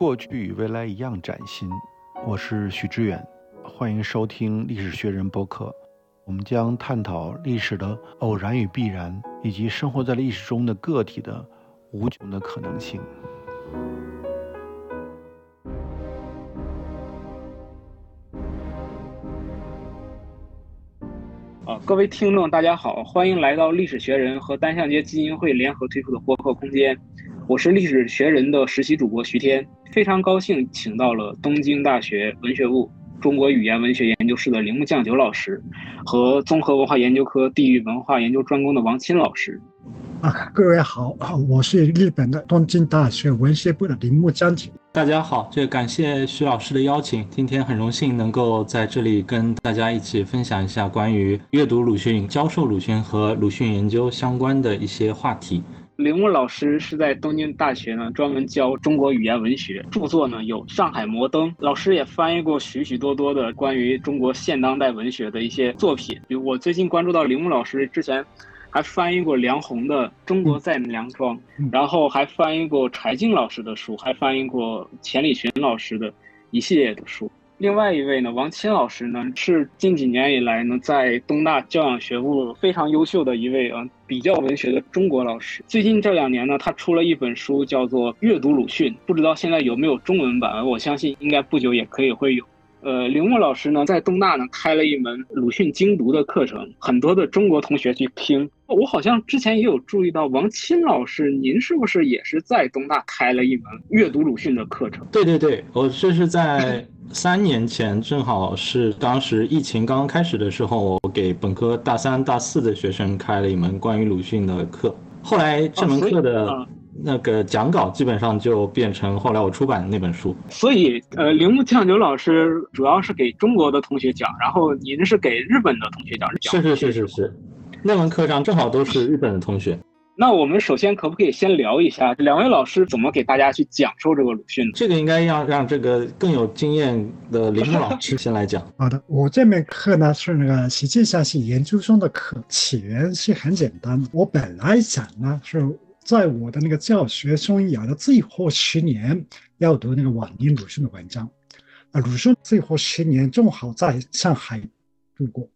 过去与未来一样崭新。我是许知远，欢迎收听历史学人播客。我们将探讨历史的偶然与必然，以及生活在历史中的个体的无穷的可能性。啊，各位听众，大家好，欢迎来到历史学人和单向街基金会联合推出的播客空间。我是历史学人的实习主播徐天，非常高兴请到了东京大学文学部中国语言文学研究室的铃木酱九老师，和综合文化研究科地域文化研究专攻的王钦老师。啊，各位好，我是日本的东京大学文学部的铃木降九。大家好，这感谢徐老师的邀请，今天很荣幸能够在这里跟大家一起分享一下关于阅读鲁迅、教授鲁迅和鲁迅研究相关的一些话题。铃木老师是在东京大学呢，专门教中国语言文学，著作呢有《上海摩登》，老师也翻译过许许多多的关于中国现当代文学的一些作品。比如我最近关注到铃木老师之前还翻译过梁鸿的《中国在梁庄》，然后还翻译过柴静老师的书，还翻译过钱理群老师的一系列的书。另外一位呢，王钦老师呢，是近几年以来呢，在东大教养学部非常优秀的一位啊，比较文学的中国老师。最近这两年呢，他出了一本书，叫做《阅读鲁迅》，不知道现在有没有中文版？我相信应该不久也可以会有。呃，铃木老师呢，在东大呢开了一门鲁迅精读的课程，很多的中国同学去听。我好像之前也有注意到，王钦老师，您是不是也是在东大开了一门阅读鲁迅的课程？对对对，我这是在三年前，正好是当时疫情刚刚开始的时候，我给本科大三、大四的学生开了一门关于鲁迅的课。后来这门课的。那个讲稿基本上就变成后来我出版的那本书，所以呃，铃木酱酒老师主要是给中国的同学讲，然后您是给日本的同学讲，是是是是是，那门课上正好都是日本的同学。那我们首先可不可以先聊一下两位老师怎么给大家去讲授这个鲁迅？这个应该要让这个更有经验的铃木老师 先来讲。好的，我这门课呢是那个实际上是研究生的课，起源是很简单的，我本来想呢是。在我的那个教学生涯的最后十年，要读那个晚年鲁迅的文章，啊，鲁迅最后十年正好在上海度过，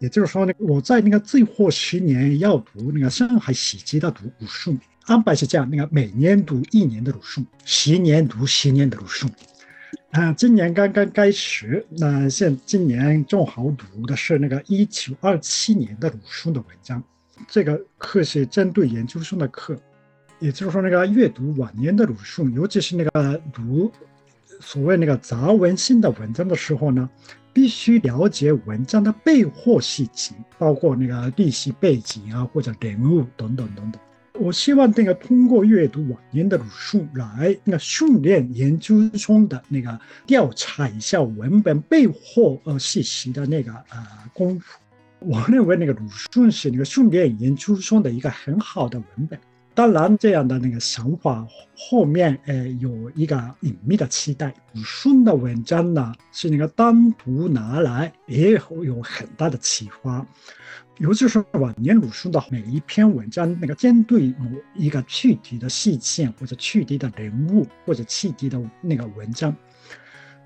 也就是说呢，我在那个最后十年要读那个上海喜集的读鲁迅，安排是这样，那个每年读一年的鲁迅，十年读十年的鲁迅，啊，今年刚刚开始，那现今年正好读的是那个一九二七年的鲁迅的文章，这个课是针对研究生的课。也就是说，那个阅读晚年的鲁迅，尤其是那个读所谓那个杂文性的文章的时候呢，必须了解文章的背后细节，包括那个历史背景啊，或者人物等等等等。我希望那个通过阅读晚年的鲁迅来那个训练研究中的那个调查一下文本背后呃信息的那个呃功夫。我认为那个鲁迅是那个训练研究中的一个很好的文本。当然，这样的那个想法后面，呃，有一个隐秘的期待。鲁迅的文章呢，是那个单独拿来也会有很大的启发。尤其是晚年鲁迅的每一篇文章，那个针对某一个具体的事件或者具体的人物或者具体的那个文章。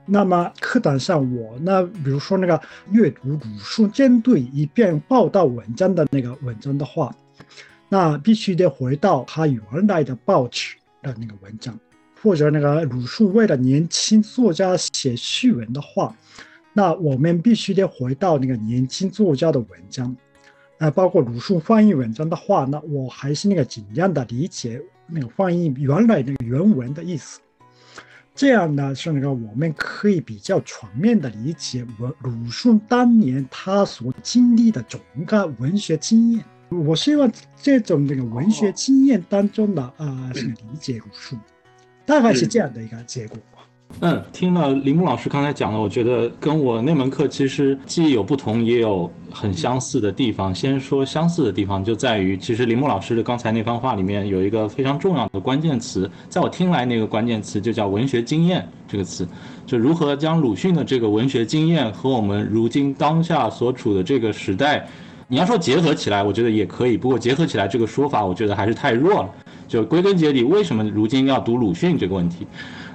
那么课堂上，我呢，比如说那个阅读鲁迅针对一篇报道文章的那个文章的话。那必须得回到他原来的报纸的那个文章，或者那个鲁迅为了年轻作家写序文的话，那我们必须得回到那个年轻作家的文章，呃，包括鲁迅翻译文章的话，那我还是那个尽量的理解那个翻译原来那个原文的意思，这样呢是那个我们可以比较全面的理解文鲁迅当年他所经历的整个文学经验。我希望这种那个文学经验当中的啊，是理解鲁迅，大概是这样的一个结果。嗯，听了林木老师刚才讲的，我觉得跟我那门课其实既有不同，也有很相似的地方。先说相似的地方，就在于其实林木老师的刚才那番话里面有一个非常重要的关键词，在我听来，那个关键词就叫文学经验这个词，就如何将鲁迅的这个文学经验和我们如今当下所处的这个时代。你要说结合起来，我觉得也可以。不过结合起来这个说法，我觉得还是太弱了。就归根结底，为什么如今要读鲁迅这个问题？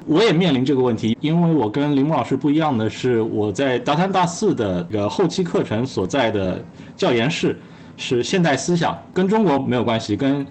我也面临这个问题，因为我跟林木老师不一样的是，我在大三大四的这个后期课程所在的教研室是现代思想，跟中国没有关系，跟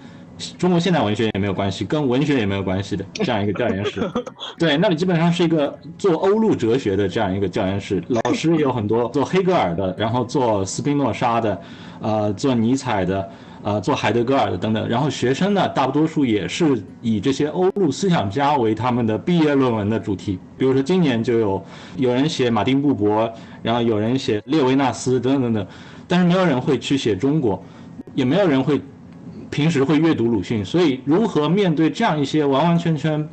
中国现代文学也没有关系，跟文学也没有关系的这样一个教研室。对，那里基本上是一个做欧陆哲学的这样一个教研室，老师也有很多做黑格尔的，然后做斯宾诺莎的，呃，做尼采的。呃，做海德格尔的等等，然后学生呢，大多数也是以这些欧陆思想家为他们的毕业论文的主题。比如说今年就有有人写马丁布伯，然后有人写列维纳斯等等等等，但是没有人会去写中国，也没有人会平时会阅读鲁迅。所以，如何面对这样一些完完全全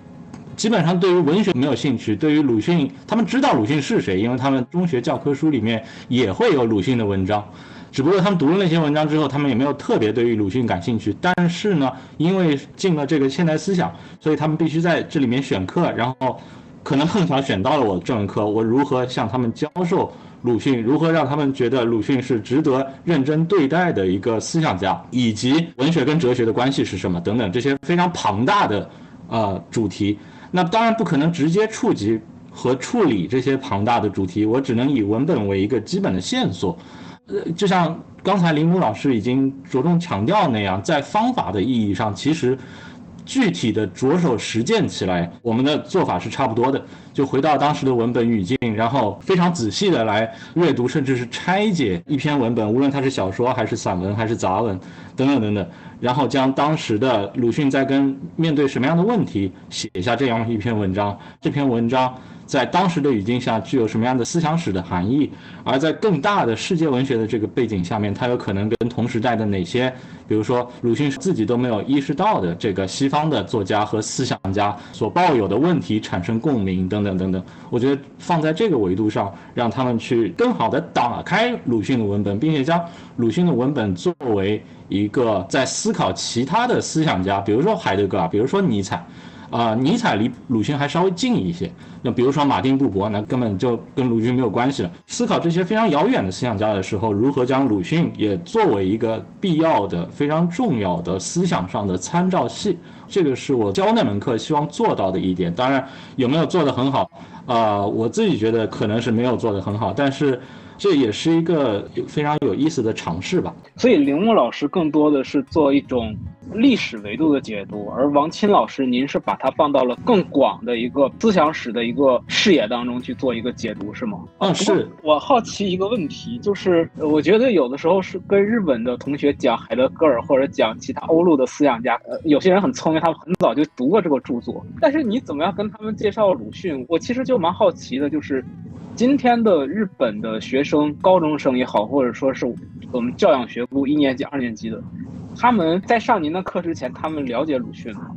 基本上对于文学没有兴趣，对于鲁迅，他们知道鲁迅是谁，因为他们中学教科书里面也会有鲁迅的文章。只不过他们读了那些文章之后，他们也没有特别对于鲁迅感兴趣。但是呢，因为进了这个现代思想，所以他们必须在这里面选课，然后可能碰巧选到了我这门课。我如何向他们教授鲁迅？如何让他们觉得鲁迅是值得认真对待的一个思想家？以及文学跟哲学的关系是什么？等等这些非常庞大的呃主题。那当然不可能直接触及和处理这些庞大的主题，我只能以文本为一个基本的线索。呃，就像刚才林武老师已经着重强调那样，在方法的意义上，其实具体的着手实践起来，我们的做法是差不多的。就回到当时的文本语境，然后非常仔细的来阅读，甚至是拆解一篇文本，无论它是小说还是散文还是杂文等等等等，然后将当时的鲁迅在跟面对什么样的问题，写下这样一篇文章。这篇文章。在当时的语境下，具有什么样的思想史的含义？而在更大的世界文学的这个背景下面，它有可能跟同时代的哪些，比如说鲁迅自己都没有意识到的这个西方的作家和思想家所抱有的问题产生共鸣等等等等。我觉得放在这个维度上，让他们去更好的打开鲁迅的文本，并且将鲁迅的文本作为一个在思考其他的思想家，比如说海德格尔，比如说尼采。啊，尼采离鲁迅还稍微近一些。那比如说马丁布伯，那根本就跟鲁迅没有关系了。思考这些非常遥远的思想家的时候，如何将鲁迅也作为一个必要的、非常重要的思想上的参照系，这个是我教那门课希望做到的一点。当然，有没有做得很好？啊，我自己觉得可能是没有做得很好，但是。这也是一个非常有意思的尝试吧。所以铃木老师更多的是做一种历史维度的解读，而王钦老师，您是把它放到了更广的一个思想史的一个视野当中去做一个解读，是吗？嗯，是我好奇一个问题，就是我觉得有的时候是跟日本的同学讲海德格尔或者讲其他欧陆的思想家，呃，有些人很聪明，他们很早就读过这个著作，但是你怎么样跟他们介绍鲁迅？我其实就蛮好奇的，就是。今天的日本的学生，高中生也好，或者说是我们教养学部一年级、二年级的，他们在上您的课之前，他们了解鲁迅吗？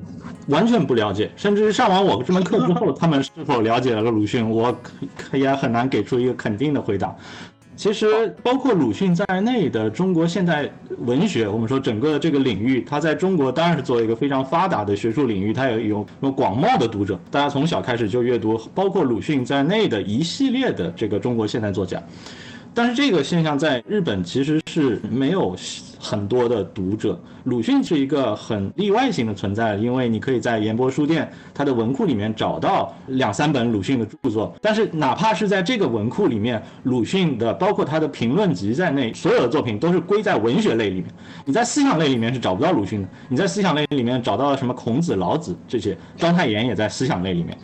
完全不了解，甚至上完我这门课之后，他们是否了解了鲁迅，我也很难给出一个肯定的回答。其实，包括鲁迅在内的中国现代文学，我们说整个这个领域，它在中国当然是作为一个非常发达的学术领域，它有有有广袤的读者，大家从小开始就阅读包括鲁迅在内的一系列的这个中国现代作家。但是这个现象在日本其实是没有很多的读者。鲁迅是一个很例外性的存在，因为你可以在研博书店它的文库里面找到两三本鲁迅的著作。但是哪怕是在这个文库里面，鲁迅的包括他的评论集在内，所有的作品都是归在文学类里面。你在思想类里面是找不到鲁迅的。你在思想类里面找到了什么孔子、老子这些，章太炎也在思想类里面。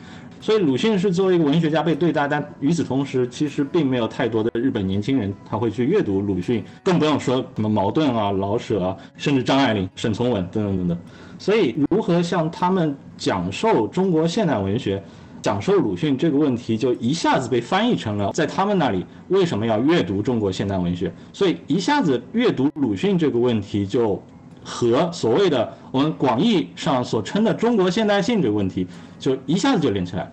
所以鲁迅是作为一个文学家被对待，但与此同时，其实并没有太多的日本年轻人他会去阅读鲁迅，更不用说什么茅盾啊、老舍啊，甚至张爱玲、沈从文等等等等。所以，如何向他们讲授中国现代文学、讲授鲁迅这个问题，就一下子被翻译成了在他们那里为什么要阅读中国现代文学？所以，一下子阅读鲁迅这个问题就。和所谓的我们广义上所称的中国现代性这个问题，就一下子就连起来。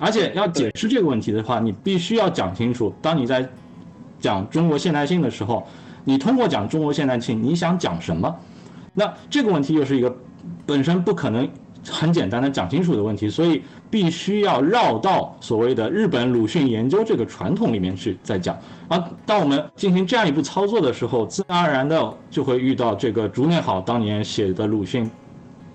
而且要解释这个问题的话，你必须要讲清楚，当你在讲中国现代性的时候，你通过讲中国现代性，你想讲什么？那这个问题又是一个本身不可能。很简单的讲清楚的问题，所以必须要绕到所谓的日本鲁迅研究这个传统里面去再讲。啊当我们进行这样一步操作的时候，自然而然的就会遇到这个竹内好当年写的鲁迅，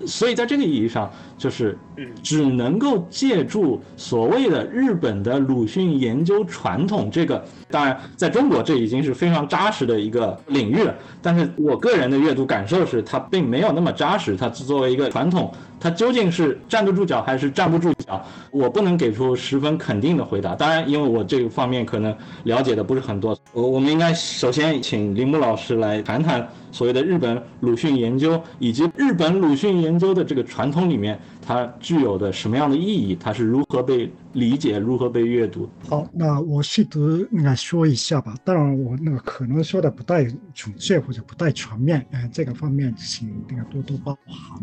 所以在这个意义上，就是只能够借助所谓的日本的鲁迅研究传统。这个当然在中国这已经是非常扎实的一个领域了，但是我个人的阅读感受是，它并没有那么扎实。它作为一个传统，它究竟是站得住脚还是站不住脚，我不能给出十分肯定的回答。当然，因为我这个方面可能了解的不是很多，我我们应该首先请铃木老师来谈谈。所谓的日本鲁迅研究，以及日本鲁迅研究的这个传统里面，它具有的什么样的意义？它是如何被理解，如何被阅读？好，那我试图那个说一下吧。当然，我那个可能说的不太准确或者不太全面，呃，这个方面请那个多多包涵。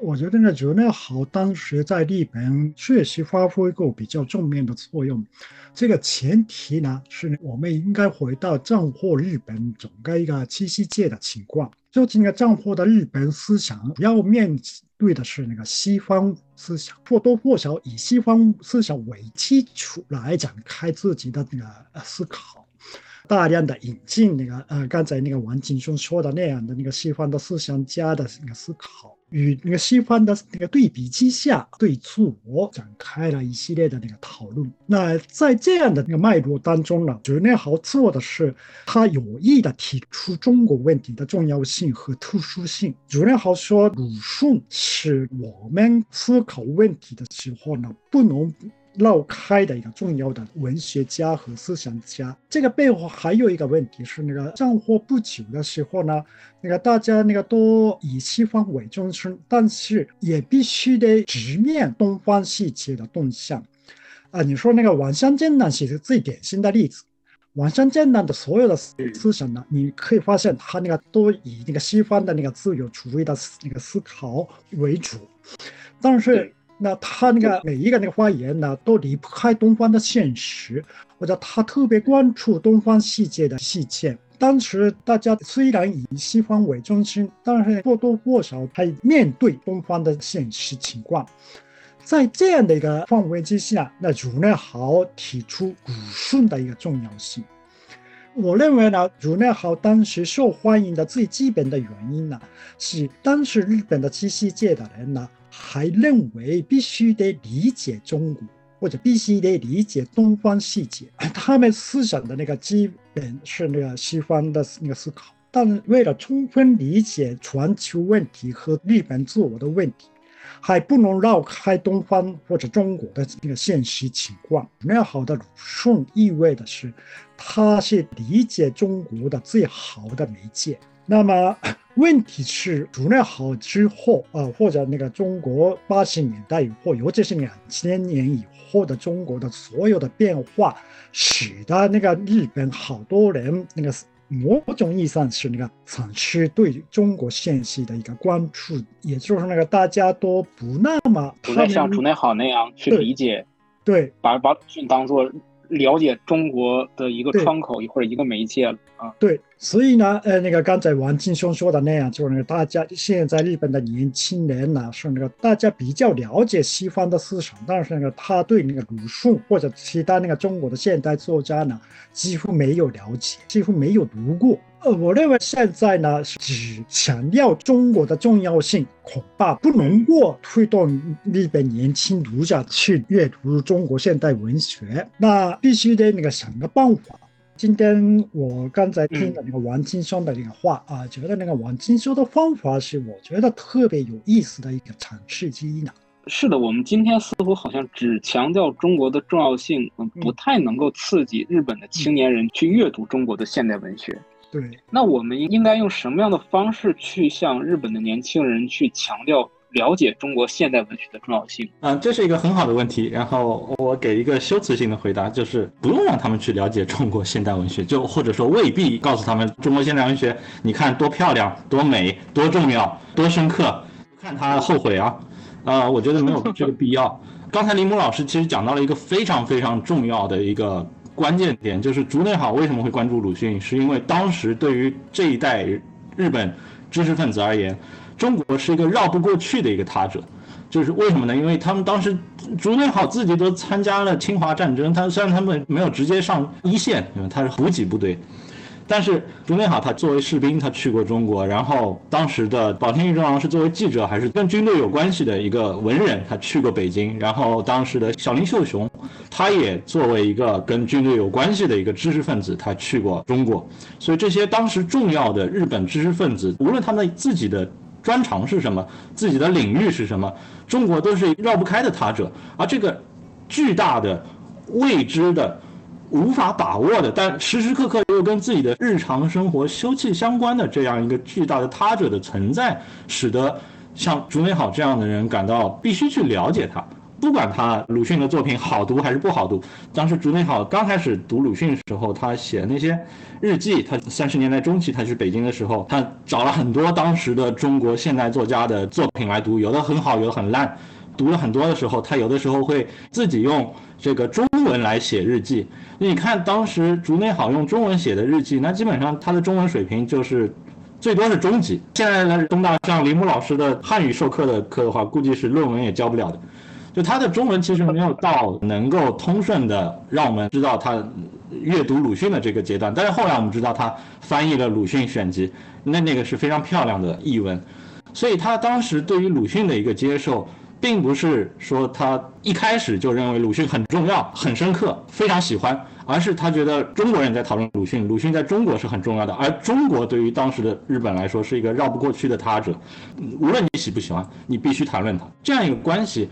我觉得呢，竹内好当时在日本确实发挥过比较正面的作用。这个前提呢，是我们应该回到战后日本整个一个七夕界的情况。就那个战后的日本思想，要面对的是那个西方思想，或多或少以西方思想为基础来展开自己的那个思考，大量的引进那个呃，刚才那个王景松说的那样的那个西方的思想家的那个思考。与那个西方的那个对比之下，对自我展开了一系列的那个讨论。那在这样的那个脉络当中呢，朱任豪做的是他有意的提出中国问题的重要性和特殊性。朱任豪说，鲁迅是我们思考问题的时候呢，不能。绕开的一个重要的文学家和思想家，这个背后还有一个问题是，那个战火不久的时候呢，那个大家那个都以西方为中心，但是也必须得直面东方世界的动向。啊，你说那个王相见呢，是最典型的例子。王相见呢的所有的思想呢，你可以发现他那个都以那个西方的那个自由主义的那个思考为主，但是。那他那个每一个那个发言呢，都离不开东方的现实，或者他特别关注东方世界的细节。当时大家虽然以西方为中心，但是或多或少还面对东方的现实情况。在这样的一个范围之下，那儒内豪提出鲁迅的一个重要性。我认为呢，儒内豪当时受欢迎的最基本的原因呢，是当时日本的知识界的人呢。还认为必须得理解中国，或者必须得理解东方世界。他们思想的那个基本是那个西方的那个思考，但为了充分理解全球问题和日本自我的问题，还不能绕开东方或者中国的那个现实情况。那好的鲁迅意味的是，他是理解中国的最好的媒介。那么 问题是，竹内好之后啊，或者那个中国八十年代以后，尤其是两千年以后的中国的所有的变化，使得那个日本好多人那个某种意义上是那个反思对中国现实的一个关注，也就是那个大家都不那么不再像竹内好那样去理解，对，把把鲁迅当做了解中国的一个窗口或者一个媒介了啊，对。所以呢，呃，那个刚才王金兄说的那样，就是大家现在日本的年轻人呢，是那个大家比较了解西方的思想，但是那个他对那个鲁迅或者其他那个中国的现代作家呢，几乎没有了解，几乎没有读过。呃，我认为现在呢，只强调中国的重要性，恐怕不能够推动日本年轻读者去阅读中国现代文学，那必须得那个想个办法。今天我刚才听了那个王金松的那个话啊，觉得那个王金松的方法是我觉得特别有意思的一个尝试之一呢。是的，我们今天似乎好像只强调中国的重要性，嗯不太能够刺激日本的青年人去阅读中国的现代文学。对，那我们应该用什么样的方式去向日本的年轻人去强调？了解中国现代文学的重要性，嗯，这是一个很好的问题。然后我给一个修辞性的回答，就是不用让他们去了解中国现代文学，就或者说未必告诉他们中国现代文学，你看多漂亮、多美、多重要、多深刻，看他后悔啊。呃，我觉得没有这个必要。刚才林木老师其实讲到了一个非常非常重要的一个关键点，就是竹内好为什么会关注鲁迅，是因为当时对于这一代日本知识分子而言。中国是一个绕不过去的一个他者，就是为什么呢？因为他们当时竹内好自己都参加了侵华战争，他虽然他们没有直接上一线，因为他是补给部队，但是竹内好他作为士兵，他去过中国，然后当时的保田玉中郎是作为记者，还是跟军队有关系的一个文人，他去过北京。然后当时的小林秀雄，他也作为一个跟军队有关系的一个知识分子，他去过中国。所以这些当时重要的日本知识分子，无论他们自己的专长是什么，自己的领域是什么，中国都是绕不开的他者。而这个巨大的未知的。无法把握的，但时时刻刻又跟自己的日常生活休戚相关的这样一个巨大的他者的存在，使得像竹美好这样的人感到必须去了解他。不管他鲁迅的作品好读还是不好读，当时竹内好刚开始读鲁迅的时候，他写那些日记，他三十年代中期他去北京的时候，他找了很多当时的中国现代作家的作品来读，有的很好，有的很烂。读了很多的时候，他有的时候会自己用这个中文来写日记。你看当时竹内好用中文写的日记，那基本上他的中文水平就是最多是中级。现在呢，东大像铃木老师的汉语授课的课的话，估计是论文也教不了的。就他的中文其实没有到能够通顺的让我们知道他阅读鲁迅的这个阶段。但是后来我们知道他翻译了鲁迅选集，那那个是非常漂亮的译文。所以他当时对于鲁迅的一个接受。并不是说他一开始就认为鲁迅很重要、很深刻、非常喜欢，而是他觉得中国人在讨论鲁迅，鲁迅在中国是很重要的，而中国对于当时的日本来说是一个绕不过去的他者。无论你喜不喜欢，你必须谈论他。这样一个关系，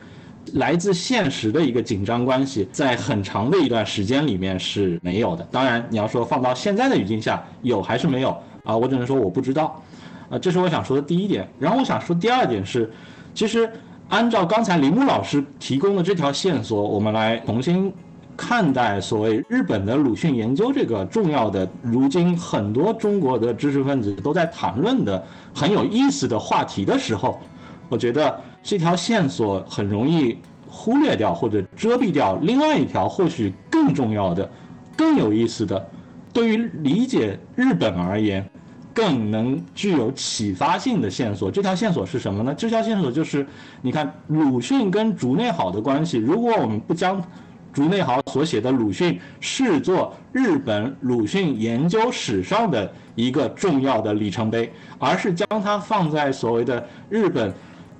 来自现实的一个紧张关系，在很长的一段时间里面是没有的。当然，你要说放到现在的语境下，有还是没有啊？我只能说我不知道。啊，这是我想说的第一点。然后我想说第二点是，其实。按照刚才铃木老师提供的这条线索，我们来重新看待所谓日本的鲁迅研究这个重要的，如今很多中国的知识分子都在谈论的很有意思的话题的时候，我觉得这条线索很容易忽略掉或者遮蔽掉另外一条或许更重要的、更有意思的，对于理解日本而言。更能具有启发性的线索，这条线索是什么呢？这条线索就是，你看鲁迅跟竹内好的关系。如果我们不将竹内好所写的鲁迅视作日本鲁迅研究史上的一个重要的里程碑，而是将它放在所谓的日本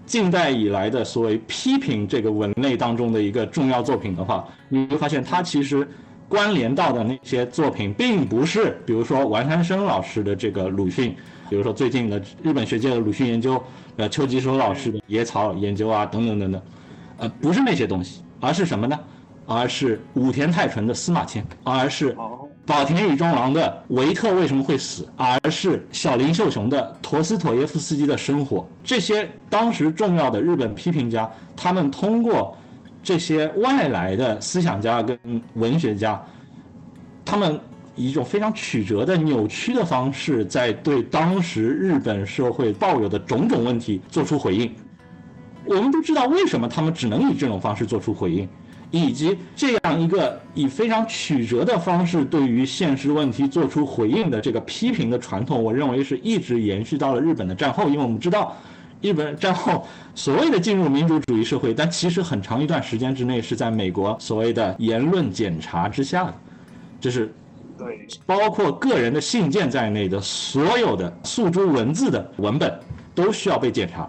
近代以来的所谓批评这个文类当中的一个重要作品的话，你会发现它其实。关联到的那些作品，并不是，比如说王山生老师的这个鲁迅，比如说最近的日本学界的鲁迅研究，呃，秋吉守老师的野草研究啊，等等等等，呃，不是那些东西，而是什么呢？而是武田泰纯的司马迁，而是保田与中郎的维特为什么会死，而是小林秀雄的陀思妥耶夫斯基的生活。这些当时重要的日本批评家，他们通过。这些外来的思想家跟文学家，他们以一种非常曲折的、扭曲的方式，在对当时日本社会抱有的种种问题做出回应。我们不知道为什么他们只能以这种方式做出回应，以及这样一个以非常曲折的方式对于现实问题做出回应的这个批评的传统，我认为是一直延续到了日本的战后，因为我们知道。日本战后所谓的进入民主主义社会，但其实很长一段时间之内是在美国所谓的言论检查之下的，就是对包括个人的信件在内的所有的诉诸文字的文本都需要被检查，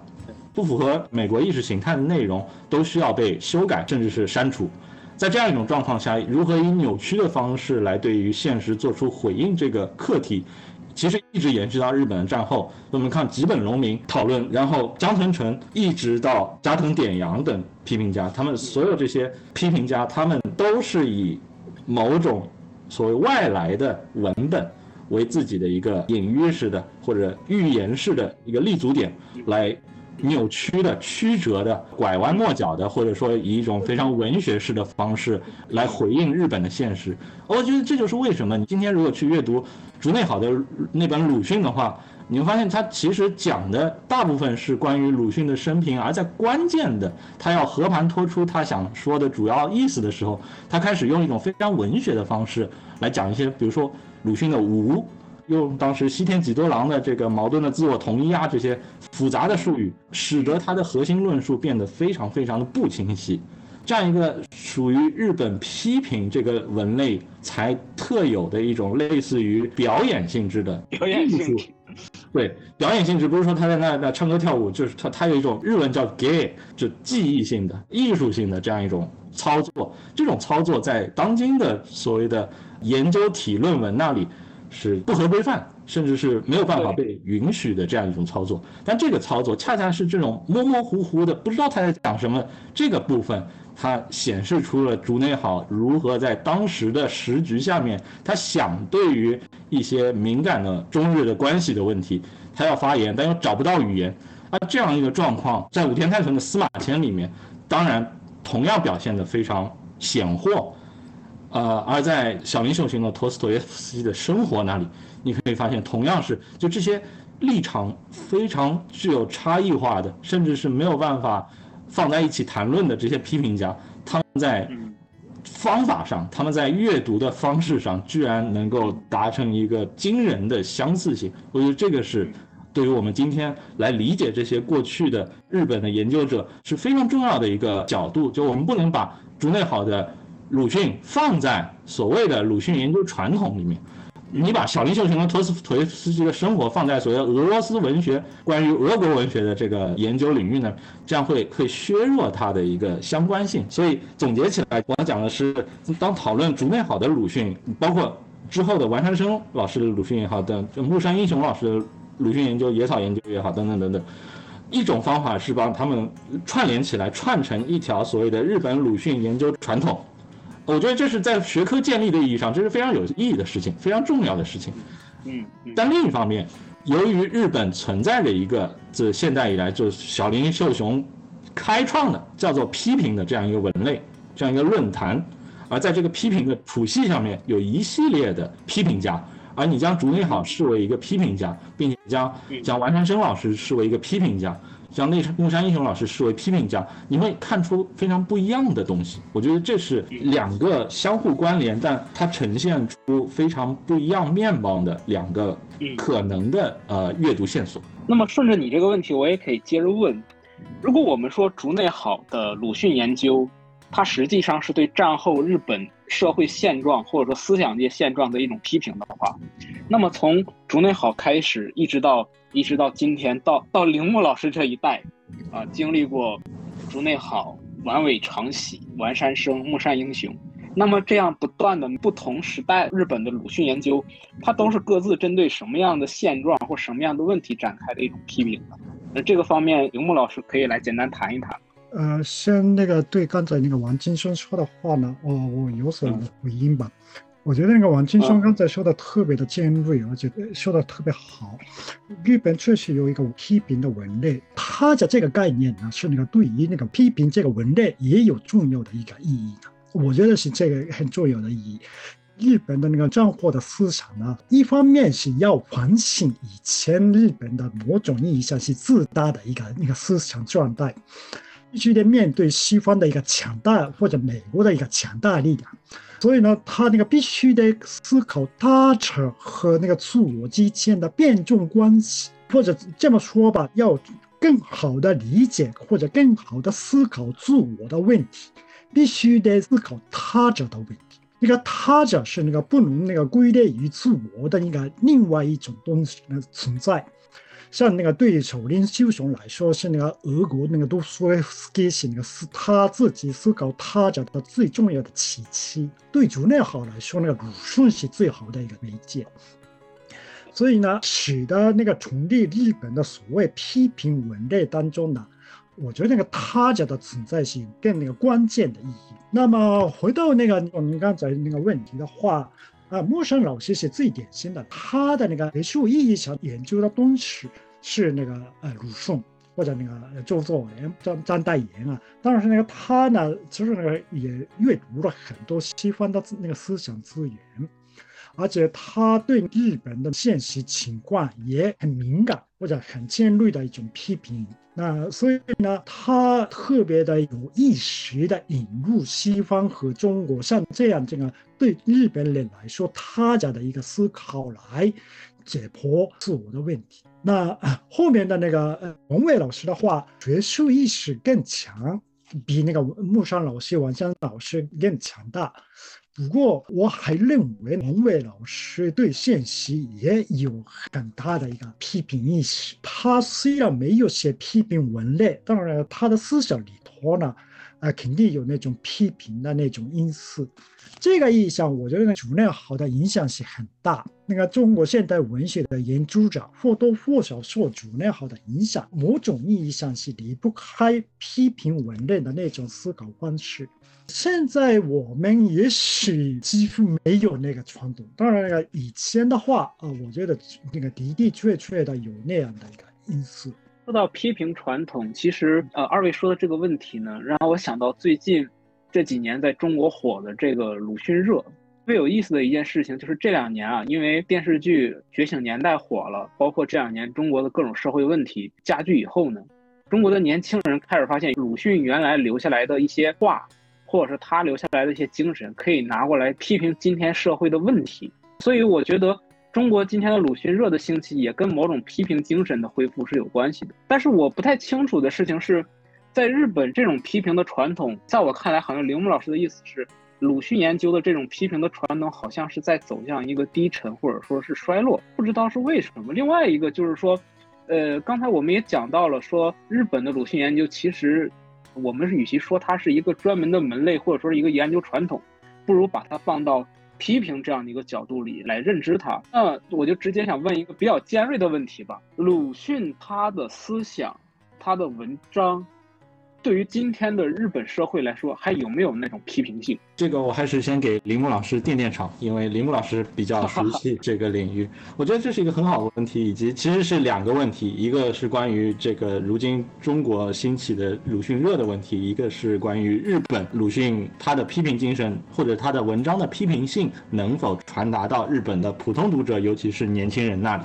不符合美国意识形态的内容都需要被修改，甚至是删除。在这样一种状况下，如何以扭曲的方式来对于现实做出回应这个课题？其实一直延续到日本的战后，我们看吉本荣明讨论，然后江藤纯一直到加藤典洋等批评家，他们所有这些批评家，他们都是以某种所谓外来的文本为自己的一个隐约式的或者预言式的一个立足点来。扭曲的、曲折的、拐弯抹角的，或者说以一种非常文学式的方式来回应日本的现实。我觉得这就是为什么你今天如果去阅读竹内好的那本鲁迅的话，你会发现他其实讲的大部分是关于鲁迅的生平，而在关键的他要和盘托出他想说的主要意思的时候，他开始用一种非常文学的方式来讲一些，比如说鲁迅的无。用当时西田几多郎的这个矛盾的自我同一啊，这些复杂的术语，使得他的核心论述变得非常非常的不清晰。这样一个属于日本批评这个文类才特有的一种类似于表演性质的表演性质。对，表演性质不是说他在那那唱歌跳舞，就是他他有一种日文叫 gay，就记忆性的、艺术性的这样一种操作。这种操作在当今的所谓的研究体论文那里是不合规范，甚至是没有办法被允许的这样一种操作。但这个操作恰恰是这种模模糊糊的，不知道他在讲什么这个部分。它显示出了竹内好如何在当时的时局下面，他想对于一些敏感的中日的关系的问题，他要发言，但又找不到语言。啊，这样一个状况，在武田泰存的司马迁里面，当然同样表现得非常显豁。呃，而在小林秀行的托斯托耶夫斯基的生活那里，你可以发现，同样是就这些立场非常具有差异化的，甚至是没有办法。放在一起谈论的这些批评家，他们在方法上，他们在阅读的方式上，居然能够达成一个惊人的相似性。我觉得这个是对于我们今天来理解这些过去的日本的研究者是非常重要的一个角度。就我们不能把竹内好的鲁迅放在所谓的鲁迅研究传统里面。你把小林秀雄和托斯托耶夫斯基的生活放在所谓俄罗斯文学、关于俄国文学的这个研究领域呢，这样会会削弱它的一个相关性。所以总结起来，我要讲的是，当讨论竹内好的鲁迅，包括之后的完山生老师的鲁迅也好，等木山英雄老师的鲁迅研究、野草研究也好，等等等等，一种方法是把他们串联起来，串成一条所谓的日本鲁迅研究传统。我觉得这是在学科建立的意义上，这是非常有意义的事情，非常重要的事情。嗯，但另一方面，由于日本存在着一个自现代以来就小林秀雄开创的叫做批评的这样一个文类，这样一个论坛，而在这个批评的谱系上面有一系列的批评家，而你将竹内好视为一个批评家，并且将将完山生老师视为一个批评家。将内木山英雄老师视为批评家，你会看出非常不一样的东西。我觉得这是两个相互关联，但它呈现出非常不一样面貌的两个可能的呃阅读线索。那么顺着你这个问题，我也可以接着问：如果我们说竹内好的鲁迅研究，它实际上是对战后日本社会现状或者说思想界现状的一种批评的话，那么从竹内好开始，一直到。一直到今天，到到铃木老师这一代，啊，经历过竹内好、丸尾长喜、丸山生、木山英雄，那么这样不断的不同时代日本的鲁迅研究，它都是各自针对什么样的现状或什么样的问题展开的一种批评的。那这个方面，铃木老师可以来简单谈一谈。呃，先那个对刚才那个王金生说的话呢，哦，我有所回应吧。我觉得那个王金生刚才说的特别的尖锐，而且说的特别好。日本确实有一个批评的文类，它的这个概念呢，是那个对于那个批评这个文类也有重要的一个意义的。我觉得是这个很重要的意义。日本的那个战后的思想呢，一方面是要反省以前日本的某种意义上是自大的一个那个思想状态，必须得面对西方的一个强大或者美国的一个强大力量。所以呢，他那个必须得思考他者和那个自我之间的辩证关系，或者这么说吧，要更好的理解或者更好的思考自我的问题，必须得思考他者的问题。那个他者是那个不能那个归类于自我的那个另外一种东西的存在。像那个对小林秀雄来说，是那个俄国那个杜苏耶夫斯基是那个是他自己思考他者的最重要的契机。对竹内好来说，那个鲁迅是最好的一个媒介。所以呢，使得那个从立日本的所谓批评文类当中呢，我觉得那个他者的存在性更那个关键的意义。那么回到那个我们刚才那个问题的话。啊，木山老师是最典型的，他的那个学术意义上研究的东西是那个呃鲁迅或者那个周作人、张张岱岩啊。当然是那个他呢，其实也阅读了很多西方的那个思想资源，而且他对日本的现实情况也很敏感或者很尖锐的一种批评。那所以呢，他特别的有意识的引入西方和中国像这样这个对日本人来说他家的一个思考来解剖自我的问题。那后面的那个呃文伟老师的话，学术意识更强，比那个木山老师、王江老师更强大。不过，我还认为王伟老师对现实也有很大的一个批评意识。他虽然没有写批评文类，当然他的思想里头呢，啊，肯定有那种批评的那种因素。这个意义上，我觉得呢朱内豪的影响是很大。那个中国现代文学的研究者或多或少受朱内豪的影响，某种意义上是离不开批评文类的那种思考方式。现在我们也许几乎没有那个传统。当然，那个以前的话啊，我觉得那个的的确确的有那样的一个因素。说到批评传统，其实呃，二位说的这个问题呢，让我想到最近。这几年在中国火的这个鲁迅热，最有意思的一件事情就是这两年啊，因为电视剧《觉醒年代》火了，包括这两年中国的各种社会问题加剧以后呢，中国的年轻人开始发现鲁迅原来留下来的一些话，或者是他留下来的一些精神，可以拿过来批评今天社会的问题。所以我觉得中国今天的鲁迅热的兴起，也跟某种批评精神的恢复是有关系的。但是我不太清楚的事情是。在日本，这种批评的传统，在我看来，好像铃木老师的意思是，鲁迅研究的这种批评的传统，好像是在走向一个低沉，或者说是衰落，不知道是为什么。另外一个就是说，呃，刚才我们也讲到了，说日本的鲁迅研究，其实我们是与其说它是一个专门的门类，或者说是一个研究传统，不如把它放到批评这样的一个角度里来认知它。那我就直接想问一个比较尖锐的问题吧：鲁迅他的思想，他的文章。对于今天的日本社会来说，还有没有那种批评性？这个我还是先给铃木老师垫垫场，因为铃木老师比较熟悉 这个领域。我觉得这是一个很好的问题，以及其实是两个问题，一个是关于这个如今中国兴起的鲁迅热的问题，一个是关于日本鲁迅他的批评精神或者他的文章的批评性能否传达到日本的普通读者，尤其是年轻人那里。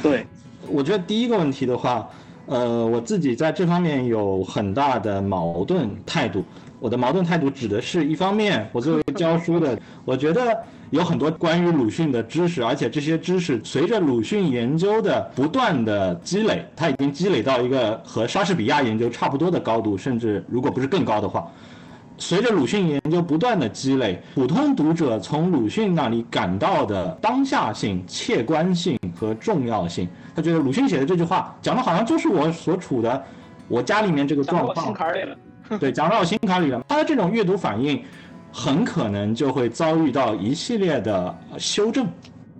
对，我觉得第一个问题的话。呃，我自己在这方面有很大的矛盾态度。我的矛盾态度指的是一方面，我作为教书的，我觉得有很多关于鲁迅的知识，而且这些知识随着鲁迅研究的不断的积累，它已经积累到一个和莎士比亚研究差不多的高度，甚至如果不是更高的话。随着鲁迅研究不断的积累，普通读者从鲁迅那里感到的当下性、切观性和重要性，他觉得鲁迅写的这句话讲的好像就是我所处的我家里面这个状况，心坎里了。对，讲到我心坎里了。他的这种阅读反应，很可能就会遭遇到一系列的修正，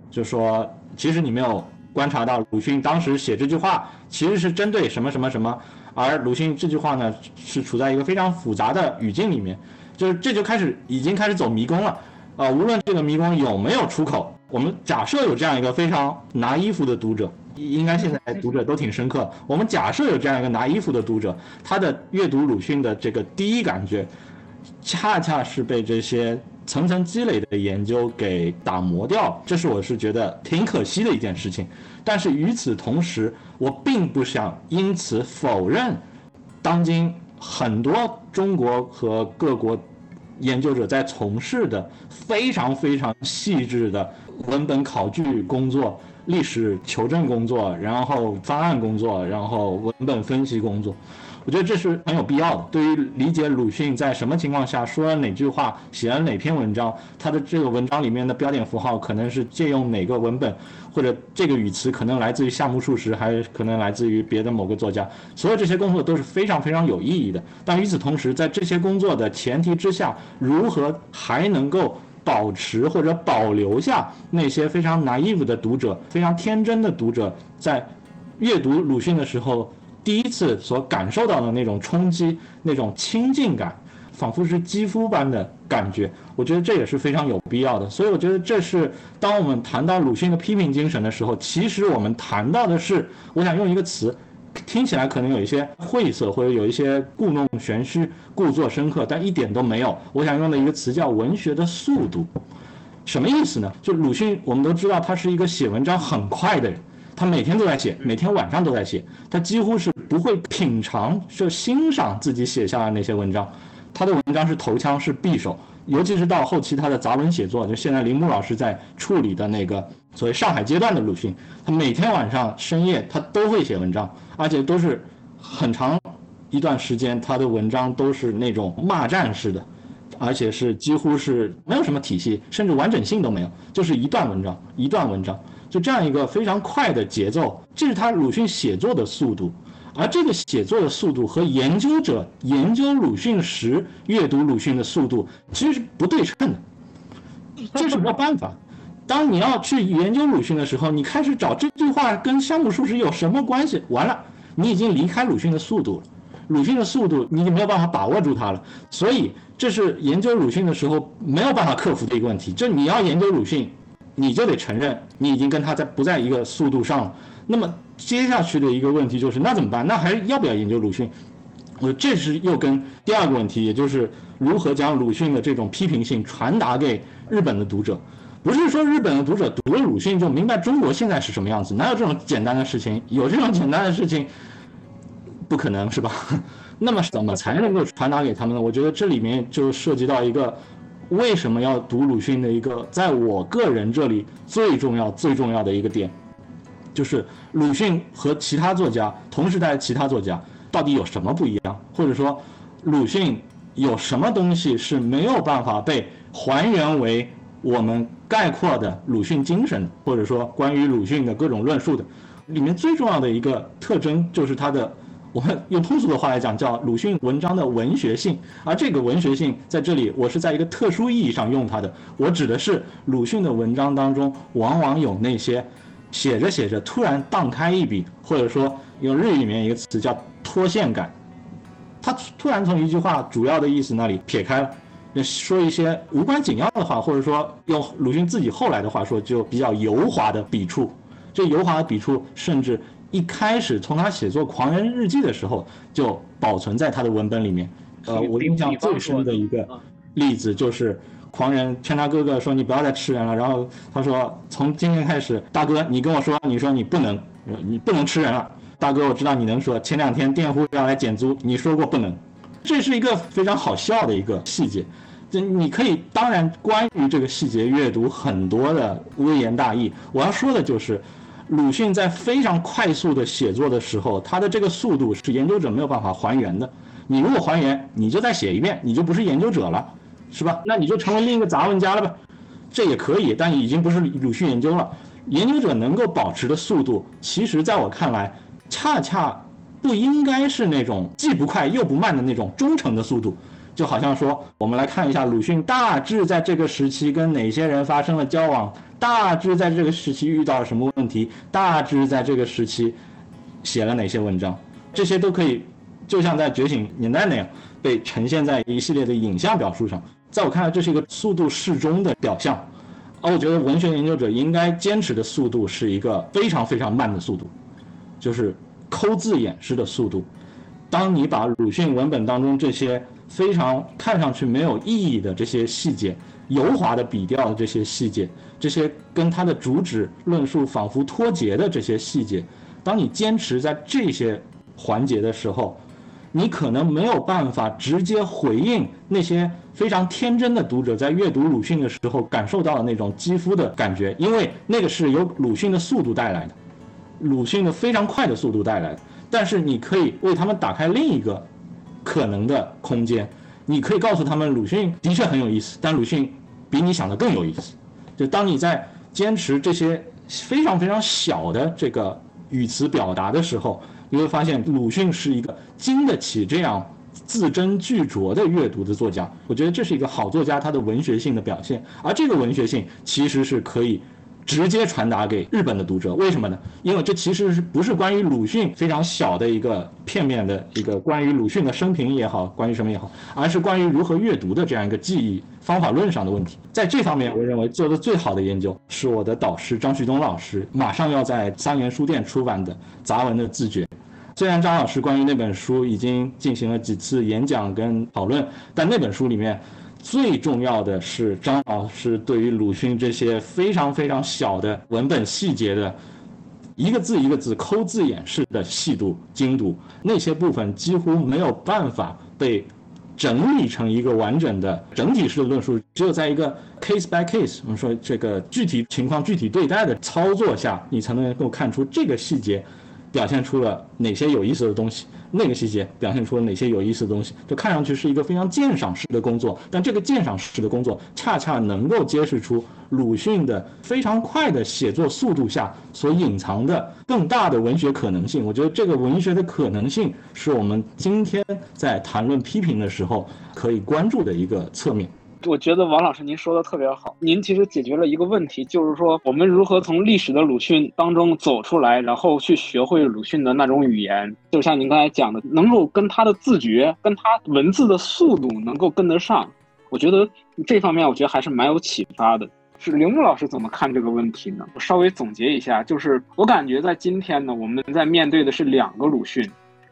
就说其实你没有观察到鲁迅当时写这句话其实是针对什么什么什么。而鲁迅这句话呢，是处在一个非常复杂的语境里面，就是这就开始已经开始走迷宫了，呃，无论这个迷宫有没有出口，我们假设有这样一个非常拿衣服的读者，应该现在读者都挺深刻。我们假设有这样一个拿衣服的读者，他的阅读鲁迅的这个第一感觉，恰恰是被这些层层积累的研究给打磨掉，这是我是觉得挺可惜的一件事情。但是与此同时，我并不想因此否认，当今很多中国和各国研究者在从事的非常非常细致的文本考据工作、历史求证工作，然后方案工作，然后文本分析工作。我觉得这是很有必要的。对于理解鲁迅在什么情况下说了哪句话、写了哪篇文章，他的这个文章里面的标点符号可能是借用哪个文本，或者这个语词可能来自于夏目漱石，还可能来自于别的某个作家。所有这些工作都是非常非常有意义的。但与此同时，在这些工作的前提之下，如何还能够保持或者保留下那些非常 naive 的读者、非常天真的读者，在阅读鲁迅的时候？第一次所感受到的那种冲击，那种亲近感，仿佛是肌肤般的感觉。我觉得这也是非常有必要的。所以我觉得这是当我们谈到鲁迅的批评精神的时候，其实我们谈到的是，我想用一个词，听起来可能有一些晦涩或者有一些故弄玄虚、故作深刻，但一点都没有。我想用的一个词叫文学的速度。什么意思呢？就鲁迅，我们都知道他是一个写文章很快的人。他每天都在写，每天晚上都在写。他几乎是不会品尝、就欣赏自己写下的那些文章。他的文章是头枪，是匕首。尤其是到后期他的杂文写作，就现在林木老师在处理的那个所谓上海阶段的鲁迅，他每天晚上深夜他都会写文章，而且都是很长一段时间，他的文章都是那种骂战式的，而且是几乎是没有什么体系，甚至完整性都没有，就是一段文章一段文章，就这样一个非常快的节奏，这是他鲁迅写作的速度。而这个写作的速度和研究者研究鲁迅时阅读鲁迅的速度其实是不对称的，这是没有办法。当你要去研究鲁迅的时候，你开始找这句话跟山姆树实有什么关系？完了，你已经离开鲁迅的速度了。鲁迅的速度你已经没有办法把握住它了，所以这是研究鲁迅的时候没有办法克服的一个问题。就你要研究鲁迅，你就得承认你已经跟他在不在一个速度上了。那么接下去的一个问题就是，那怎么办？那还要不要研究鲁迅？我这是又跟第二个问题，也就是如何将鲁迅的这种批评性传达给日本的读者。不是说日本的读者读了鲁迅就明白中国现在是什么样子，哪有这种简单的事情？有这种简单的事情，不可能是吧？那么怎么才能够传达给他们呢？我觉得这里面就涉及到一个为什么要读鲁迅的一个，在我个人这里最重要最重要的一个点。就是鲁迅和其他作家同时代其他作家到底有什么不一样？或者说，鲁迅有什么东西是没有办法被还原为我们概括的鲁迅精神，或者说关于鲁迅的各种论述的？里面最重要的一个特征就是他的，我们用通俗的话来讲叫鲁迅文章的文学性。而这个文学性在这里，我是在一个特殊意义上用它的，我指的是鲁迅的文章当中往往有那些。写着写着，突然荡开一笔，或者说用日语里面一个词叫脱线感，他突然从一句话主要的意思那里撇开了，说一些无关紧要的话，或者说用鲁迅自己后来的话说，就比较油滑的笔触。这油滑的笔触，甚至一开始从他写作《狂人日记》的时候就保存在他的文本里面。呃，我印象最深的一个例子就是。狂人劝他哥哥说：“你不要再吃人了。”然后他说：“从今天开始，大哥，你跟我说，你说你不能，你不能吃人了。大哥，我知道你能说。前两天佃户要来减租，你说过不能。这是一个非常好笑的一个细节。这你可以，当然，关于这个细节阅读很多的微言大义。我要说的就是，鲁迅在非常快速的写作的时候，他的这个速度是研究者没有办法还原的。你如果还原，你就再写一遍，你就不是研究者了。”是吧？那你就成为另一个杂文家了吧？这也可以，但已经不是鲁迅研究了。研究者能够保持的速度，其实在我看来，恰恰不应该是那种既不快又不慢的那种忠诚的速度。就好像说，我们来看一下鲁迅大致在这个时期跟哪些人发生了交往，大致在这个时期遇到了什么问题，大致在这个时期写了哪些文章，这些都可以，就像在《觉醒年代》那样，被呈现在一系列的影像表述上。在我看来，这是一个速度适中的表象，而我觉得文学研究者应该坚持的速度是一个非常非常慢的速度，就是抠字眼式的速度。当你把鲁迅文本当中这些非常看上去没有意义的这些细节、油滑的笔调的这些细节、这些跟他的主旨论述仿佛脱节的这些细节，当你坚持在这些环节的时候，你可能没有办法直接回应那些。非常天真的读者在阅读鲁迅的时候感受到的那种肌肤的感觉，因为那个是由鲁迅的速度带来的，鲁迅的非常快的速度带来的。但是你可以为他们打开另一个可能的空间，你可以告诉他们，鲁迅的确很有意思，但鲁迅比你想的更有意思。就当你在坚持这些非常非常小的这个语词表达的时候，你会发现鲁迅是一个经得起这样。字斟句酌的阅读的作家，我觉得这是一个好作家他的文学性的表现，而这个文学性其实是可以直接传达给日本的读者。为什么呢？因为这其实是不是关于鲁迅非常小的一个片面的一个关于鲁迅的生平也好，关于什么也好，而是关于如何阅读的这样一个记忆方法论上的问题。在这方面，我认为做的最好的研究是我的导师张旭东老师马上要在三联书店出版的杂文的自觉。虽然张老师关于那本书已经进行了几次演讲跟讨论，但那本书里面最重要的是张老师对于鲁迅这些非常非常小的文本细节的一个字一个字抠字眼式的细读精读，那些部分几乎没有办法被整理成一个完整的整体式的论述，只有在一个 case by case，我们说这个具体情况具体对待的操作下，你才能够看出这个细节。表现出了哪些有意思的东西，那个细节表现出了哪些有意思的东西，就看上去是一个非常鉴赏式的工作，但这个鉴赏式的工作恰恰能够揭示出鲁迅的非常快的写作速度下所隐藏的更大的文学可能性。我觉得这个文学的可能性是我们今天在谈论批评的时候可以关注的一个侧面。我觉得王老师您说的特别好，您其实解决了一个问题，就是说我们如何从历史的鲁迅当中走出来，然后去学会鲁迅的那种语言，就像您刚才讲的，能够跟他的自觉、跟他文字的速度能够跟得上。我觉得这方面，我觉得还是蛮有启发的。是铃木老师怎么看这个问题呢？我稍微总结一下，就是我感觉在今天呢，我们在面对的是两个鲁迅，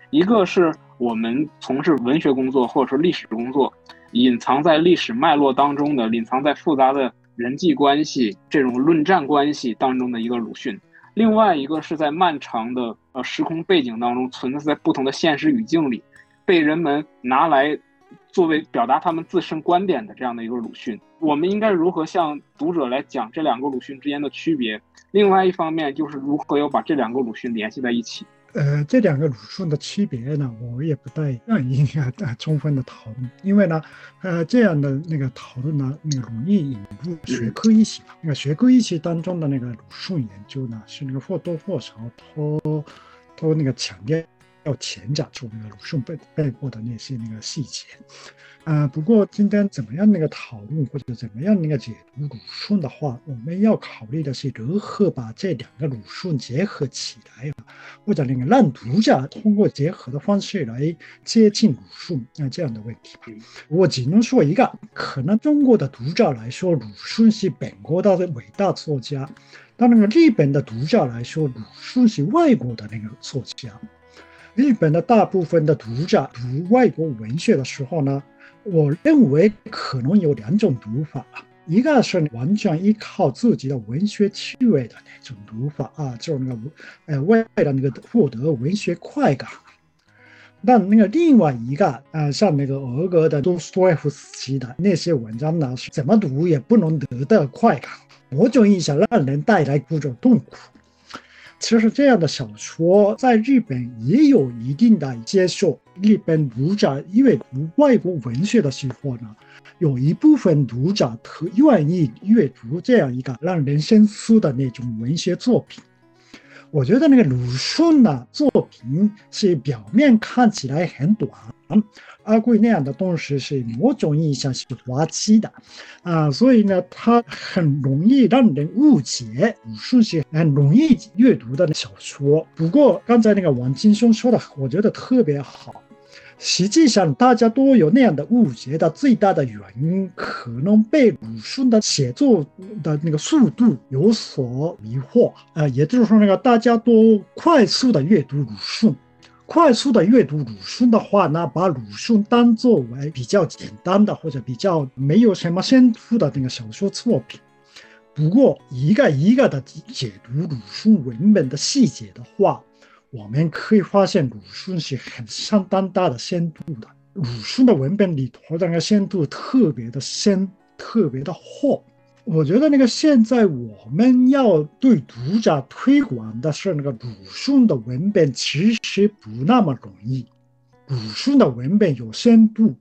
一个是我们从事文学工作或者说历史工作。隐藏在历史脉络当中的，隐藏在复杂的人际关系这种论战关系当中的一个鲁迅，另外一个是在漫长的呃时空背景当中存在在不同的现实语境里，被人们拿来作为表达他们自身观点的这样的一个鲁迅。我们应该如何向读者来讲这两个鲁迅之间的区别？另外一方面就是如何要把这两个鲁迅联系在一起。呃，这两个鲁迅的区别呢，我也不太愿意啊充分的讨论，因为呢，呃，这样的那个讨论呢，那个容易引入学科一起吧。那个学科一起当中的那个鲁迅研究呢，是那个或多或少都都那个强调要前讲出那个鲁迅背背后的那些那个细节。啊，不过今天怎么样那个讨论或者怎么样那个解读鲁迅的话，我们要考虑的是如何把这两个鲁迅结合起来，或者那个让读者通过结合的方式来接近鲁迅那这样的问题吧。我只能说一个，可能中国的读者来说，鲁迅是本国的伟大作家；但那个日本的读者来说，鲁迅是外国的那个作家。日本的大部分的读者读外国文学的时候呢？我认为可能有两种读法，一个是完全依靠自己的文学趣味的那种读法啊，就是那个呃为了那个获得文学快感。但那个另外一个啊，像那个俄国的都斯托夫斯基的那些文章呢，是怎么读也不能得到快感，某种意义上让人带来各种痛苦。其实这样的小说在日本也有一定的接受。日本读者阅读外国文学的时候呢，有一部分读者特愿意阅读这样一个让人深思的那种文学作品。我觉得那个鲁迅的作品是表面看起来很短。阿贵那样的东西是某种意义上是滑稽的，啊，所以呢，他很容易让人误解。鲁迅是很容易阅读的小说。不过刚才那个王金松说的，我觉得特别好。实际上，大家都有那样的误解的最大的原因，可能被鲁迅的写作的那个速度有所迷惑。呃，也就是说，那个大家都快速的阅读鲁迅。快速的阅读鲁迅的话呢，把鲁迅当作为比较简单的或者比较没有什么深度的那个小说作品。不过，一个一个的解读鲁迅文本的细节的话，我们可以发现鲁迅是很相当大的深度的。鲁迅的文本里头的那个深度特别的深，特别的厚。我觉得那个现在我们要对读者推广的是那个鲁迅的文本，其实不那么容易。鲁迅的文本有深度，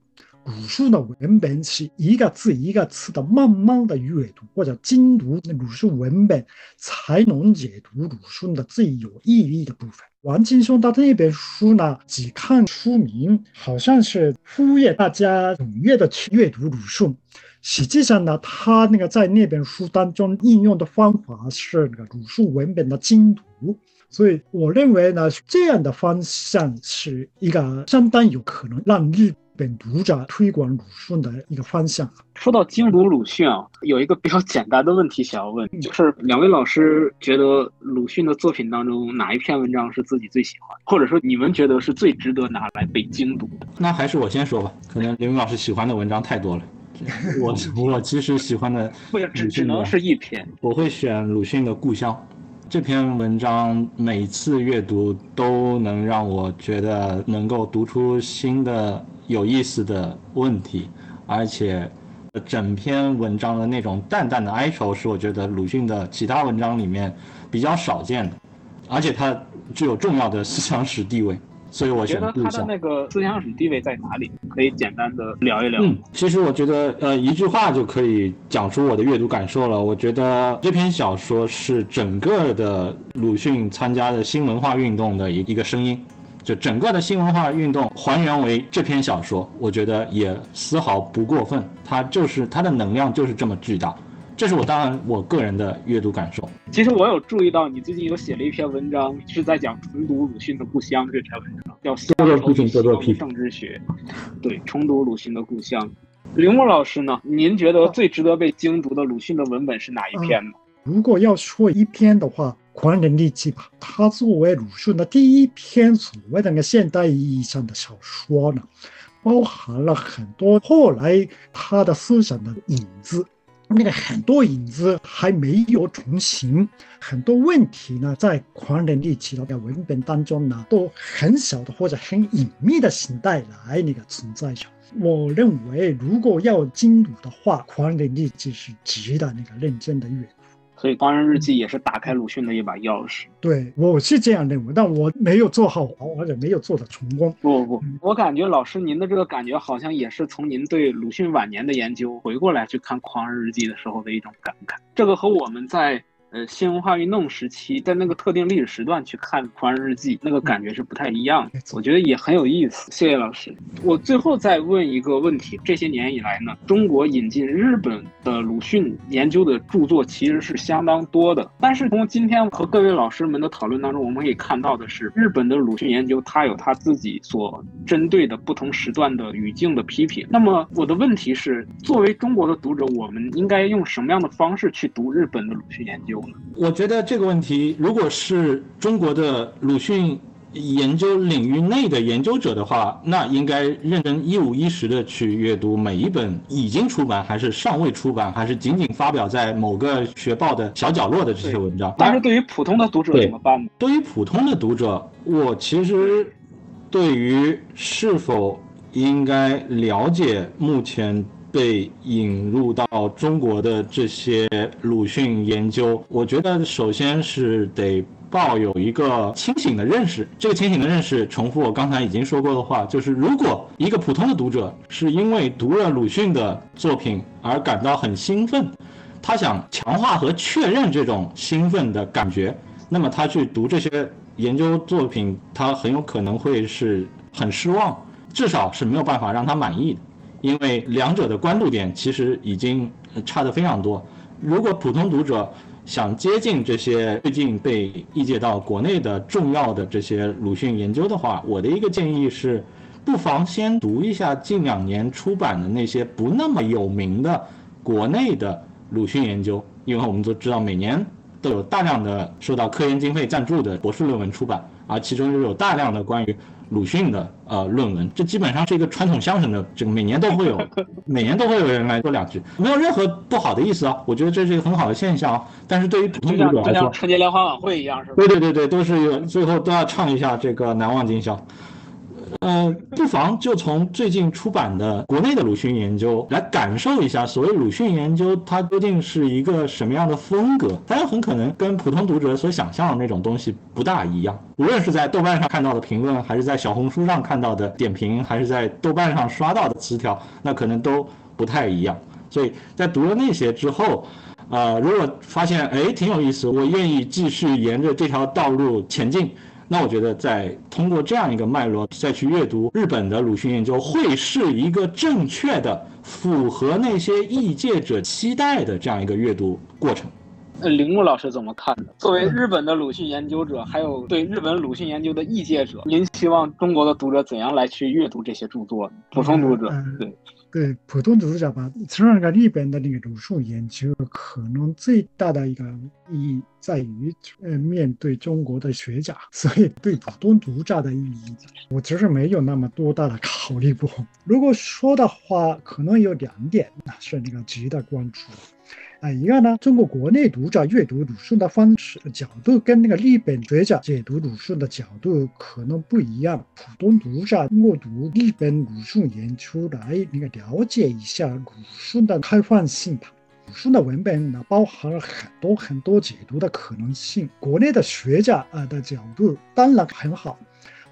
鲁迅的文本是一个字一个字的慢慢的阅读或者精读那鲁迅文本，才能解读鲁迅的最有意义的部分。王劲松他那本书呢，只看书名，好像是呼吁大家踊跃的去阅读鲁迅。实际上呢，他那个在那本书当中应用的方法是那个鲁迅文本的精读，所以我认为呢，这样的方向是一个相当有可能让日本读者推广鲁迅的一个方向。说到精读鲁迅啊，有一个比较简单的问题想要问，就是两位老师觉得鲁迅的作品当中哪一篇文章是自己最喜欢，或者说你们觉得是最值得拿来被精读的？那还是我先说吧，可能刘明老师喜欢的文章太多了。我 我其实喜欢的只只能是一篇，我会选鲁迅的《故乡》这篇文章，每次阅读都能让我觉得能够读出新的有意思的问题，而且整篇文章的那种淡淡的哀愁是我觉得鲁迅的其他文章里面比较少见的。而且它具有重要的思想史地位。所以我觉得他的那个思想史地位在哪里？可以简单的聊一聊。嗯，其实我觉得，呃，一句话就可以讲出我的阅读感受了。我觉得这篇小说是整个的鲁迅参加的新文化运动的一一个声音，就整个的新文化运动还原为这篇小说，我觉得也丝毫不过分。它就是它的能量就是这么巨大。这是我当然我个人的阅读感受。其实我有注意到，你最近有写了一篇文章，是在讲重读鲁迅的故乡这篇文章，叫《乡愁与西方政治学》。对，重读鲁迅的故乡。铃木老师呢？您觉得最值得被精读的鲁迅的文本是哪一篇呢？如果要说一篇的话，《狂人日记》吧。它作为鲁迅的第一篇所谓的那个现代意义上的小说呢，包含了很多后来他的思想的影子。那个很多影子还没有成型，很多问题呢，在狂人力气的文本当中呢，都很小的或者很隐秘的形态来那个存在着。我认为，如果要精读的话，狂人力气是值得那个认真的阅读。所以《狂人日记》也是打开鲁迅的一把钥匙。对，我是这样认为，但我没有做好，或者没有做的成功。不不不，我感觉老师您的这个感觉，好像也是从您对鲁迅晚年的研究回过来去看《狂人日记》的时候的一种感慨。这个和我们在。呃，新文化运动时期，在那个特定历史时段去看《狂人日记》，那个感觉是不太一样的。我觉得也很有意思。谢谢老师。我最后再问一个问题：这些年以来呢，中国引进日本的鲁迅研究的著作其实是相当多的。但是从今天和各位老师们的讨论当中，我们可以看到的是，日本的鲁迅研究它有它自己所针对的不同时段的语境的批评。那么我的问题是，作为中国的读者，我们应该用什么样的方式去读日本的鲁迅研究？我觉得这个问题，如果是中国的鲁迅研究领域内的研究者的话，那应该认真一五一十的去阅读每一本已经出版还是尚未出版，还是仅仅发表在某个学报的小角落的这些文章。但是对于普通的读者怎么办呢？对于普通的读者，我其实对于是否应该了解目前。被引入到中国的这些鲁迅研究，我觉得首先是得抱有一个清醒的认识。这个清醒的认识，重复我刚才已经说过的话，就是如果一个普通的读者是因为读了鲁迅的作品而感到很兴奋，他想强化和确认这种兴奋的感觉，那么他去读这些研究作品，他很有可能会是很失望，至少是没有办法让他满意的。因为两者的关注点其实已经差得非常多。如果普通读者想接近这些最近被译介到国内的重要的这些鲁迅研究的话，我的一个建议是，不妨先读一下近两年出版的那些不那么有名的国内的鲁迅研究，因为我们都知道每年都有大量的受到科研经费赞助的博士论文出版，而其中又有大量的关于。鲁迅的呃论文，这基本上是一个传统相声的，这个每年都会有，每年都会有人来说两句，没有任何不好的意思啊，我觉得这是一个很好的现象。但是对于普通读者来说，像春节联欢晚会一样，是吧？对对对对，都是有最后都要唱一下这个难忘今宵。呃，不妨就从最近出版的国内的鲁迅研究来感受一下，所谓鲁迅研究它究竟是一个什么样的风格？它很可能跟普通读者所想象的那种东西不大一样。无论是在豆瓣上看到的评论，还是在小红书上看到的点评，还是在豆瓣上刷到的词条，那可能都不太一样。所以在读了那些之后，呃，如果发现哎挺有意思，我愿意继续沿着这条道路前进。那我觉得，在通过这样一个脉络再去阅读日本的鲁迅研究，会是一个正确的、符合那些异界者期待的这样一个阅读过程。呃，铃木老师怎么看的？作为日本的鲁迅研究者，还有对日本鲁迅研究的异界者，您希望中国的读者怎样来去阅读这些著作？普通读者，对。对普通读者吧，从那个日本的那个读书研究，可能最大的一个意义在于，呃，面对中国的学者，所以对普通读者的意义，我其实没有那么多大的考虑过。如果说的话，可能有两点是那个值得关注。啊，一个呢，中国国内读者阅读鲁迅的方式角度跟那个日本学者解读鲁迅的角度可能不一样。普通读者通过读日本鲁迅研究来那个了解一下鲁迅的开放性吧。鲁迅的文本呢，包含了很多很多解读的可能性。国内的学者啊的角度当然很好，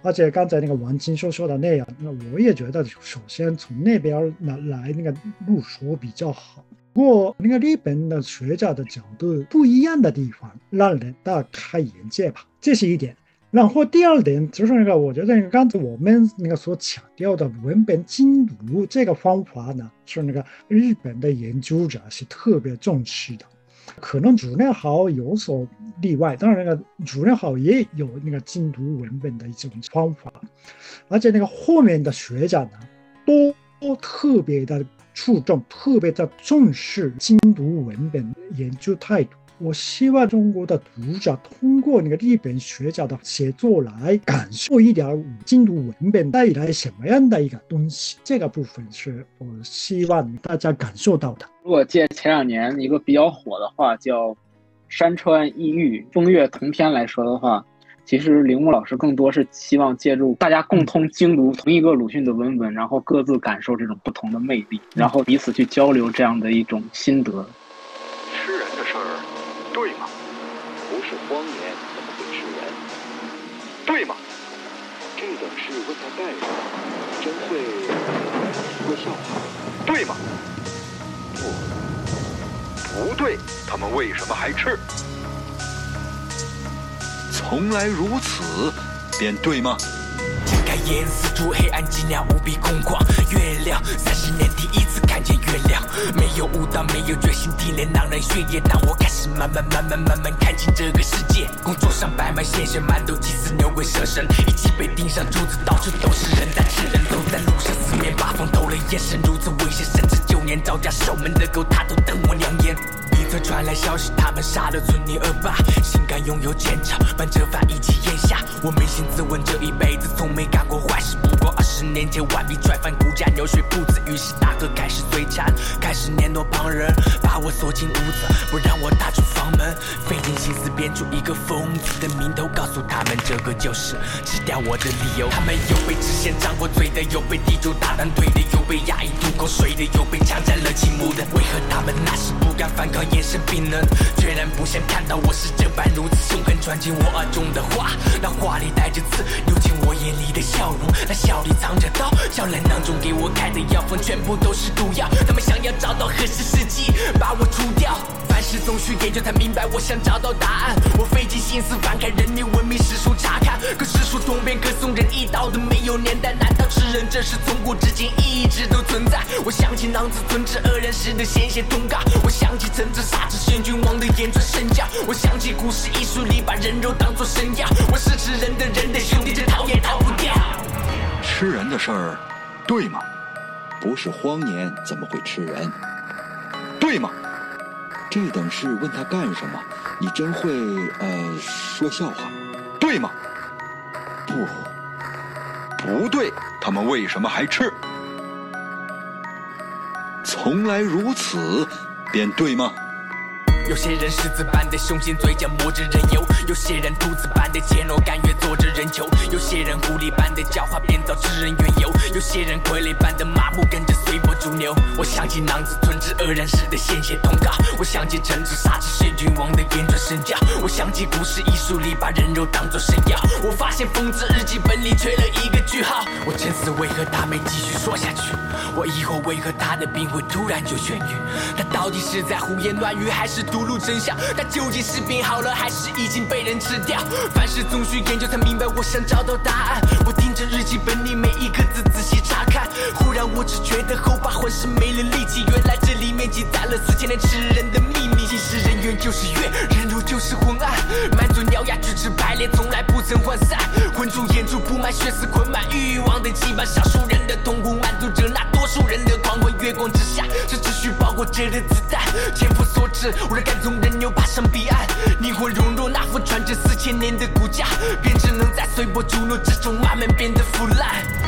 而且刚才那个王金说说的那样，那我也觉得，首先从那边来来那个入手比较好。不过那个日本的学者的角度不一样的地方，让人大开眼界吧，这是一点。然后第二点就是那个，我觉得刚才我们那个所强调的文本精读这个方法呢，是那个日本的研究者是特别重视的。可能主任号有所例外，当然那个主任号也有那个精读文本的一种方法，而且那个后面的学者呢，都特别的注重，特别的重视精读文本研究态度。我希望中国的读者通过那个日本学者的写作来感受一点精读文本带来什么样的一个东西。这个部分是我希望大家感受到的。如果借前两年一个比较火的话叫“山川异域，风月同天”来说的话，其实铃木老师更多是希望借助大家共同精读同一个鲁迅的文本，然后各自感受这种不同的魅力，然后彼此去交流这样的一种心得。吃人的事儿。对吗？不是荒年怎么会吃人？对吗？这等事问他干什么？真会说笑话？对吗？不，不对，他们为什么还吃？从来如此，便对吗？睁开眼四处黑暗，寂寥无比空旷。月亮，三十年第一次看见月亮。没有舞蹈，没有决心，地雷让人血液。当我开始慢慢慢慢慢慢看清这个世界。工作上摆满鲜血，馒头祭祀牛鬼蛇神，一起被钉上柱子，到处都是人在吃人。走在路上，四面八方透了眼神，如此危险，甚至九年招架守门的狗，他都瞪我两眼。一则传来消息，他们杀了村里恶霸，心甘拥有奸诈，把这饭一起咽下。我扪心自问，这一辈子从没干过坏事。不过二十年前，顽皮拽翻骨架，流水不止。于是大哥开始嘴馋，开始撵掇旁人，把我锁进屋子，不让我踏出房门。费尽心思编出一个疯子的名头，告诉他们这个就是吃掉我的理由。他们有被知县张过嘴的，有被地主打断腿的，有被压抑吐口水的，有被强占了情目的。为何他们那时不敢反抗？眼神冰冷，决然不想看到我是这般如此凶狠，传进我耳中的话，那话里带着刺，丢进我眼里的笑容，那笑里藏着刀。小人当中给我开的药方全部都是毒药，他们想要找到合适时机把我除掉。是总需研究才明白，我想找到答案。我费尽心思翻开人类文明史书查看，可史书通篇可送人一刀的没有年代，难道吃人这事从古至今一直都存在？我想起狼子吞吃恶人时的鲜血通告，我想起曾子杀之先君王的言传身教，我想起古史艺术里把人肉当作神药。我是吃人的人的兄弟，这逃也逃不掉。吃人的事儿，对吗？不是荒年怎么会吃人？对吗？这等事问他干什么？你真会呃说笑话，对吗？不，不对，他们为什么还吃？从来如此，便对吗？有些人狮子般的雄心，嘴角抹着人油；有些人兔子般的怯懦，甘愿做着人球；有些人狐狸般的狡猾，编造吃人缘由；有些人傀儡般的麻木，跟着随波逐流。我想起囊子吞吃恶人时的鲜血通告，我想起臣子杀之先君王的言传身教，我想起古诗艺术里把人肉当作神药。我发现疯子日记本里缺了一个句号。我沉思，为何他没继续说下去？我疑惑，为何他的病会突然就痊愈？他到底是在胡言乱语，还是？吐露真相，他究竟是病好了，还是已经被人吃掉？凡事总需研究才明白，我想找到答案。我盯着日记本里每一个字仔细查看，忽然我只觉得后怕，浑身没了力气。原来这里面记载了四千年吃人的秘密。其实人缘就是月，人就是昏暗。满嘴獠牙，举止排列，从来不曾涣散。浑浊眼珠布满血丝，捆满欲望的羁绊。少数人的痛苦满足着那多数人的狂欢。月光之下，是秩序包裹着的子弹，千夫所指，为了。感动人又爬上彼岸，灵魂融入那副传着四千年的骨架，便只能在随波逐流之中慢慢变得腐烂。